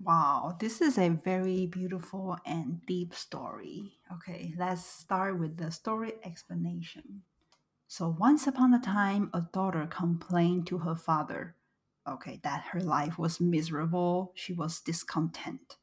Wow, this is a very beautiful and deep story. Okay, let's start with the story explanation. So, once upon a time, a daughter complained to her father, okay, that her life was miserable, she was discontent.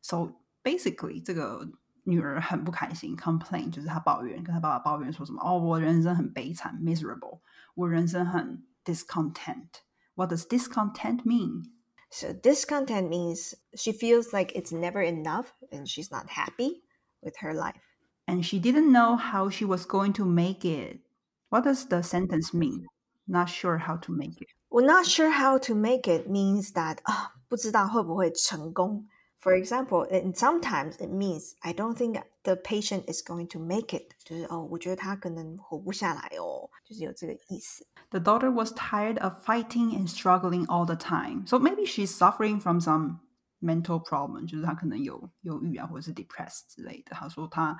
So, basically, 这个女儿很不开心，complain 就是她抱怨，跟她爸爸抱怨说什么？哦，我人生很悲惨，miserable，我人生很 discontent。What does discontent mean? So discontent means she feels like it's never enough and she's not happy with her life. And she didn't know how she was going to make it. What does the sentence mean? Not sure how to make it. Well, not sure how to make it means that 啊，不知道会不会成功。 for example, and sometimes it means I don't think the patient is going to make it，就是哦，我觉得他可能活不下来哦，就是有这个意思。The daughter was tired of fighting and struggling all the time, so maybe she's suffering from some mental problem，就是她可能有忧郁啊，或者是 depressed 之类的。她说她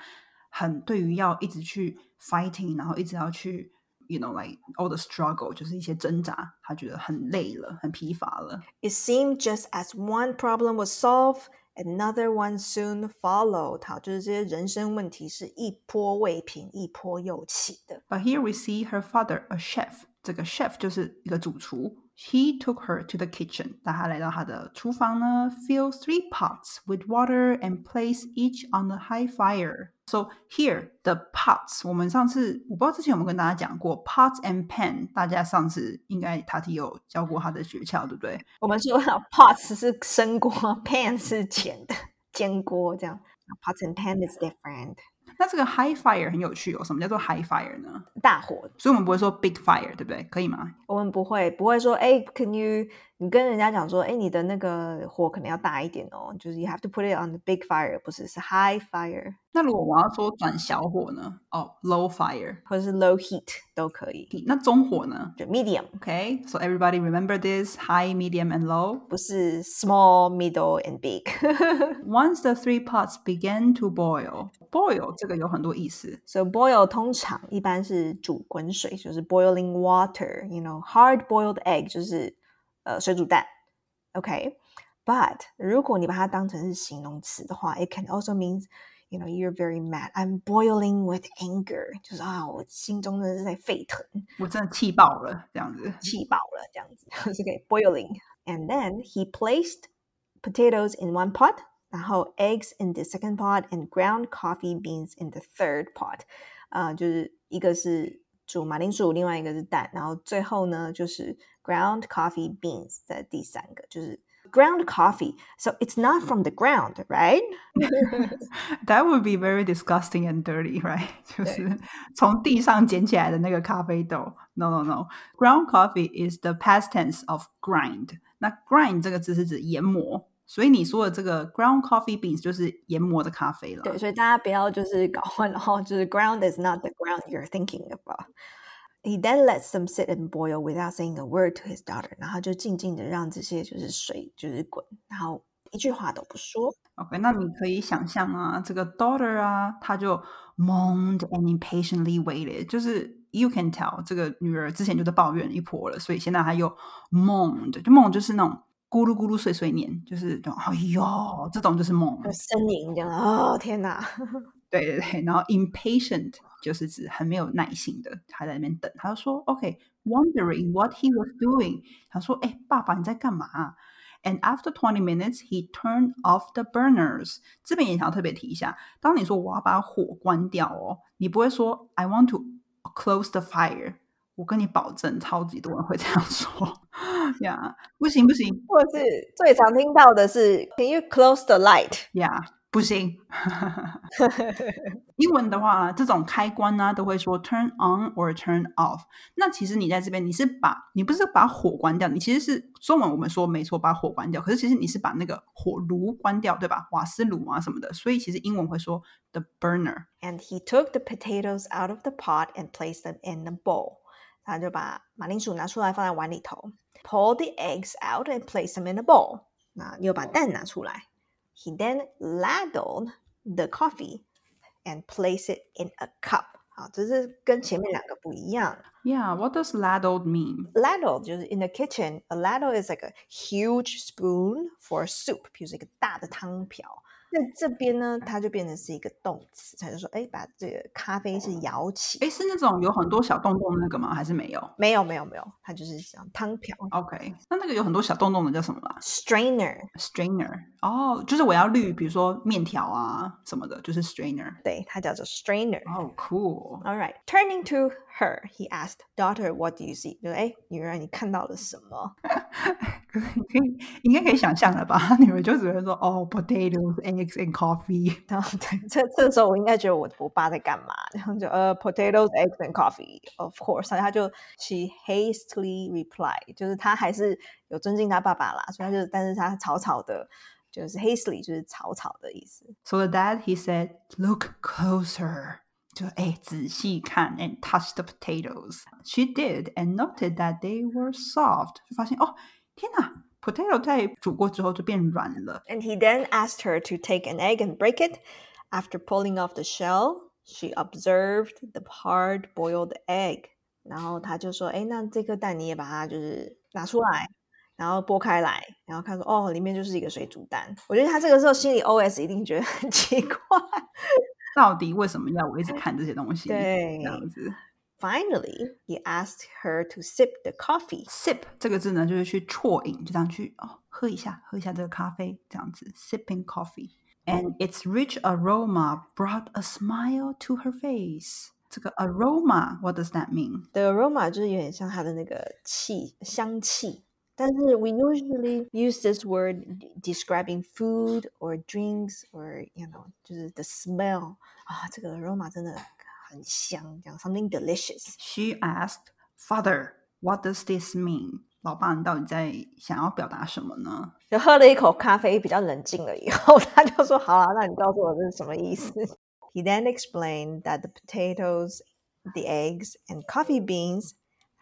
很对于要一直去 fighting，然后一直要去 you know like all the struggle，就是一些挣扎，她觉得很累了，很疲乏了。It seemed just as one problem was solved. Another one soon followed. 好，就是这些人生问题是一波未平，一波又起的。But here we see her father, a chef. 这个 chef 就是一个主厨。he took her to the kitchen. 带她来到她的厨房呢，fill three pots with water and place each on the high fire. So here the pots，我们上次我不知道之前有没有跟大家讲过 pots and pan，大家上次应该塔提有教过他的诀窍，对不对？我们说 pots 是生锅，pan 是煎的煎锅，这样 pots and pan is different。 那这个 high fire 很有趣哦，什么叫做 high fire 呢？大火，所以我们不会说 big fire，对不对？可以吗？我们不会，不会说，哎，Can you？你跟人家讲说，哎，你的那个火可能要大一点哦，就是 you have to put it on the big fire，不是是 high fire。那如果我要说转小火呢？哦，low fire 或者是 low heat 都可以。那中火呢？就 medium。Okay，so everybody remember this high, medium, and low。不是 small, middle, and big。Once the three pots began to boil，boil 这个有很多意思。So boil 通常一般是煮滚水，就是 boiling water。You know, hard boiled egg 就是 呃水煮蛋。OK，but 如果你把它当成是形容词的话，it can also means you know you're very mad. I'm boiling with anger，就是啊，我心中真的是在沸腾，我真的气爆了，这样子，气爆了，这样子，就是给 boiling。And then he placed potatoes in one pot，然后 eggs in the second pot and ground coffee beans in the third pot。啊，就是一个是煮马铃薯，另外一个是蛋，然后最后呢就是 ground coffee beans 在第三个，就是 ground coffee. So it's not from the ground, right? that would be very disgusting and dirty, right? 就是从地上捡起来的那个咖啡豆。No, no, no. Ground coffee is the past tense of grind. 那 grind 这个字是指研磨，所以你说的这个 ground coffee beans 就是研磨的咖啡了。对，所以大家不要就是搞混，然后就是 ground is not the ground you're thinking about. He then lets them sit and boil without saying a word to his daughter，然后就静静的让这些就是水就是滚，然后一句话都不说。OK，那你可以想象啊，这个 daughter 啊，她就 moaned and impatiently waited，就是 you can tell 这个女儿之前就在抱怨一波了，所以现在她又 moaned，就 moan 就是那种咕噜咕噜碎碎念，就是哎呦，这种就是 moan，呻吟这样，哦天哪， 对对对，然后 impatient。就是指很没有耐心的，他在那边等。他就说：“OK，wondering what he was doing。”他说：“哎，爸爸你在干嘛？”And after twenty minutes, he turned off the burners。这边也想要特别提一下，当你说我要把火关掉哦，你不会说 “I want to close the fire”。我跟你保证，超级多人会这样说呀。不行不行，或者是最常听到的是 “Can you close the light？” 呀。 不行，英文的话，这种开关呢都会说 turn on or turn off。那其实你在这边，你是把你不是把火关掉，你其实是中文我们说没错，把火关掉。可是其实你是把那个火炉关掉，对吧？瓦斯炉啊什么的。所以其实英文会说 the burner。And he took the potatoes out of the pot and placed them in a bowl。他就把马铃薯拿出来放在碗里头，pull the eggs out and place them in a bowl。那又把蛋拿出来。 He then ladled the coffee and placed it in a cup. 好，这是跟前面两个不一样。 Yeah, what does ladled mean? Ladle 就是 in the kitchen. A ladle is like a huge spoon for soup，比如说一个大的汤瓢。 那这边呢，它就变成是一个动词，它就说，哎，把这个咖啡是摇起。哎，是那种有很多小洞洞的那个吗？还是没有没有没有没有，它就是像汤瓢？OK，那那个有很多小洞洞的叫什么啦 strainer。？Strainer。哦，就是我要滤，比如说面条啊什么的，就是 strainer。对，它叫做 strainer。哦、cool。All right, turning to her, he asked, "Daughter, what do you see?" 就哎，女儿，你看到了什么？可以可以应该可以想象了吧？他女儿就只会说哦，potatoes, eggs and coffee。然后对，这这时候我应该觉得我我爸在干嘛？然后就呃，potatoes, eggs and coffee, of course。然后他就 she hastily replied，就是他还是有尊敬他爸爸啦，所以他就但是他草草的，就是 hastily 就是草草的意思。 So the dad he said, "Look closer." 就哎，仔细看，and touch the potatoes. She did and noted that they were soft. 就发现哦，天哪 ，potato 在煮过之后就变软了。And he then asked her to take an egg and break it. After pulling off the shell, she observed the hard-boiled egg. 然后他就说：“哎，那这颗蛋你也把它就是拿出来，然后剥开来，然后看说哦，里面就是一个水煮蛋。”我觉得他这个时候心里 OS 一定觉得很奇怪。到底为什么要我一直看这些东西？对这样子。Finally, he asked her to sip the coffee. sip 这个字呢，就是去啜饮，就这样去哦，喝一下，喝一下这个咖啡，这样子，sipping coffee。And its rich aroma brought a smile to her face。这个 aroma，what does that mean？ The aroma 就是有点像它的那个气香气，但是 we usually use this word describing food or drinks or you know 就是 the smell 啊，这个 aroma 真的 很香，这样 something delicious。 She asked, "Father, what does this mean?" 老爸，你到底在想要表达什么呢？就喝了一口咖啡，比较冷静了以后，他就说：“好啊，那你告诉我这是什么意思？” He then explained that the potatoes, the eggs, and coffee beans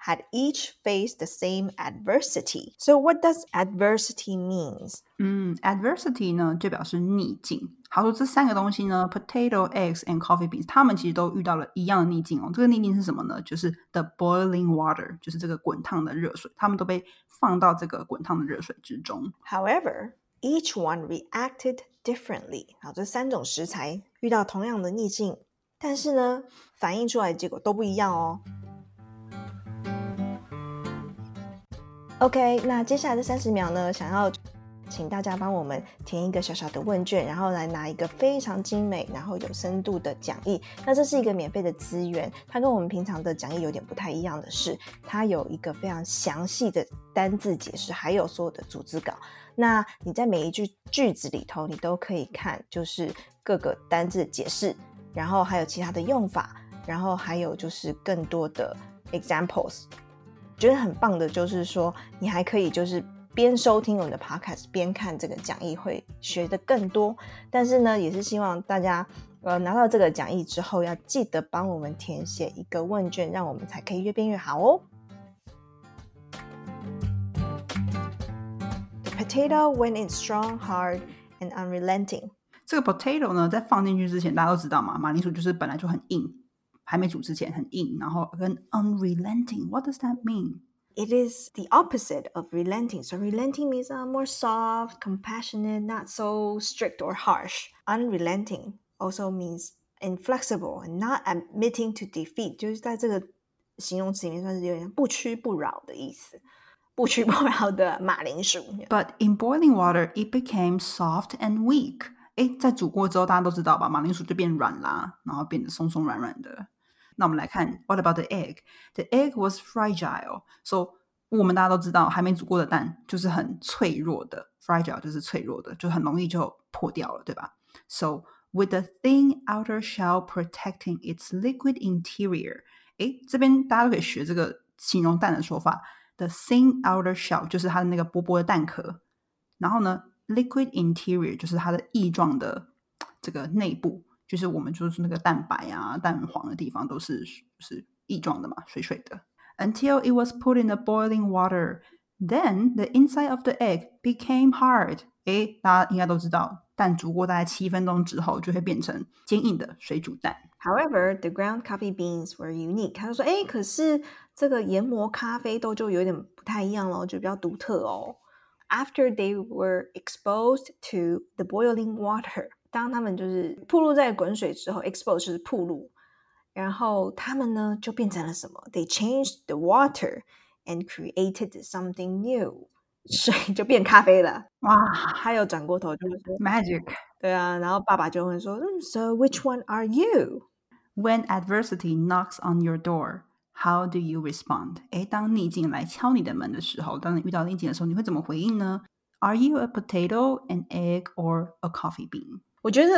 had each faced the same adversity. So, what does adversity means? 嗯，adversity 呢就表示逆境。好说这三个东西呢，potato、eggs and coffee beans，它们其实都遇到了一样的逆境哦。这个逆境是什么呢？就是 the boiling water，就是这个滚烫的热水，它们都被放到这个滚烫的热水之中。 However, each one reacted differently. 好，这三种食材遇到同样的逆境，但是呢，反映出来的结果都不一样哦。 OK，那接下来的三十秒呢，想要请大家帮我们填一个小小的问卷，然后来拿一个非常精美、然后有深度的讲义。那这是一个免费的资源，它跟我们平常的讲义有点不太一样的是，它有一个非常详细的单字解释，还有所有的组织稿。那你在每一句句子里头，你都可以看，就是各个单字解释，然后还有其他的用法，然后还有就是更多的 examples。觉得很棒的就是说，你还可以就是边收听我们的 podcast 边看这个讲义，会学的更多。但是呢，也是希望大家呃拿到这个讲义之后，要记得帮我们填写一个问卷，让我们才可以越变越好哦。The potato when it's strong, hard, and unrelenting. 这个 potato 呢，在放进去之前，大家都知道嘛，马铃薯就是本来就很硬，还没煮之前很硬，然后跟 unrelenting。What does that mean？ It is the opposite of relenting. So relenting means uh, more soft, compassionate, not so strict or harsh. Unrelenting also means inflexible and not admitting to defeat. 就是在这个形容词里面算是有点不屈不挠的意思。不屈不挠的马铃薯。 But in boiling water, it became soft and weak. 诶，在煮过之后，大家都知道吧，马铃薯就变软啦，然后变得松松软软的。 那我们来看，What about the egg? The egg was fragile. So 我们大家都知道，还没煮过的蛋就是很脆弱的，fragile 就是脆弱的，就很容易就破掉了，对吧？So with a thin outer shell protecting its liquid interior，诶，这边大家都可以学这个形容蛋的说法。The thin outer shell 就是它的那个薄薄的蛋壳，然后呢，liquid interior 就是它的液状的这个内部， 就是我们就是那个蛋白啊、蛋黄的地方都是是液状的嘛，水水的。Until it was put in the boiling water, then the inside of the egg became hard. 诶，大家应该都知道，蛋煮过大概七分钟之后就会变成坚硬的水煮蛋。 However, the ground coffee beans were unique。他就说，哎，可是这个研磨咖啡豆就有点不太一样咯，就比较独特哦。After they were exposed to the boiling water， 当他们就是暴露在滚水之后，expose 就是暴露，然后他们呢就变成了什么？They changed the water and created something new，水就变咖啡了。哇他有转过头就会说， ，magic！对啊，然后爸爸就会说，嗯，So which one are you？ When adversity knocks on your door, how do you respond？诶，当逆境来敲你的门的时候，当你遇到逆境的时候，你会怎么回应呢？Are you a potato, an egg, or a coffee bean？ 我觉得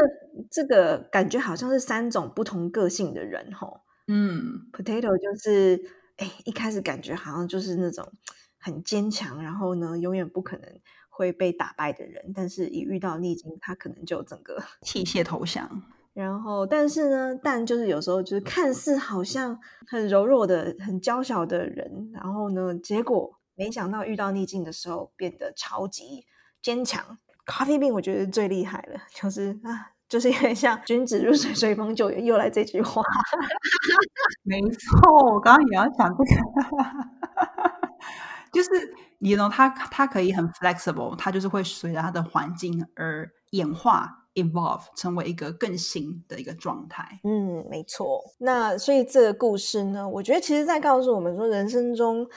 这个感觉好像是三种不同个性的人吼。嗯 Potato 就是哎，一开始感觉好像就是那种很坚强，然后呢永远不可能会被打败的人，但是一遇到逆境，他可能就整个。弃械投降。然后，但是呢，但就是有时候就是看似好像很柔弱的、很娇小的人，然后呢，结果没想到遇到逆境的时候变得超级坚强。Coffee Bean 我觉得最厉害了，就是啊，就是因为像“君子入水，随风就远”，又来这句话。没错，我刚刚也要讲这个，就是你 know 它它可以很 flexible，它就是会随着它的环境而演化 evolve 成为一个更新的一个状态。嗯，没错。那所以这个故事呢，我觉得其实在告诉我们说，人生中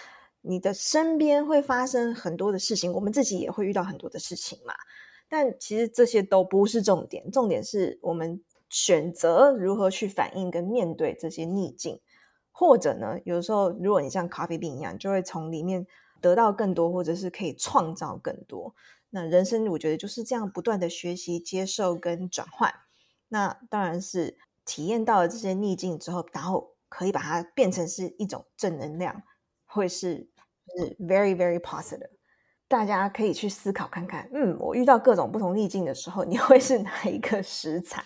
你的身边会发生很多的事情，我们自己也会遇到很多的事情嘛。但其实这些都不是重点，重点是我们选择如何去反应跟面对这些逆境，或者呢，有时候如果你像咖啡病一样，就会从里面得到更多，或者是可以创造更多。那人生我觉得就是这样不断的学习、接受跟转换。那当然是体验到了这些逆境之后，然后可以把它变成是一种正能量，会是是 very very positive。大家可以去思考看看，嗯，我遇到各种不同逆境的时候，你会是哪一个食材？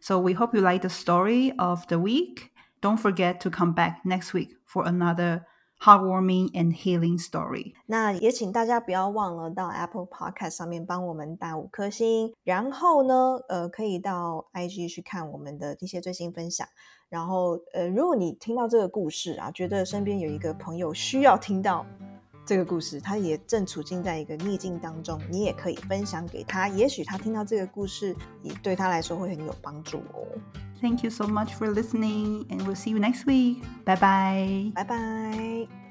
So we hope you like the story of the week. Don't forget to come back next week for another heartwarming and healing story. 那也请大家不要忘了到 Apple Podcast 上面帮我们打五颗星，然后呢，呃，可以到 IG 去看我们的一些最新分享。 然后，呃，如果你听到这个故事啊，觉得身边有一个朋友需要听到这个故事，他也正处境在一个逆境当中，你也可以分享给他，也许他听到这个故事，也对他来说会很有帮助哦。Thank you so much for listening, and we'll see you next week. Bye bye. 拜拜。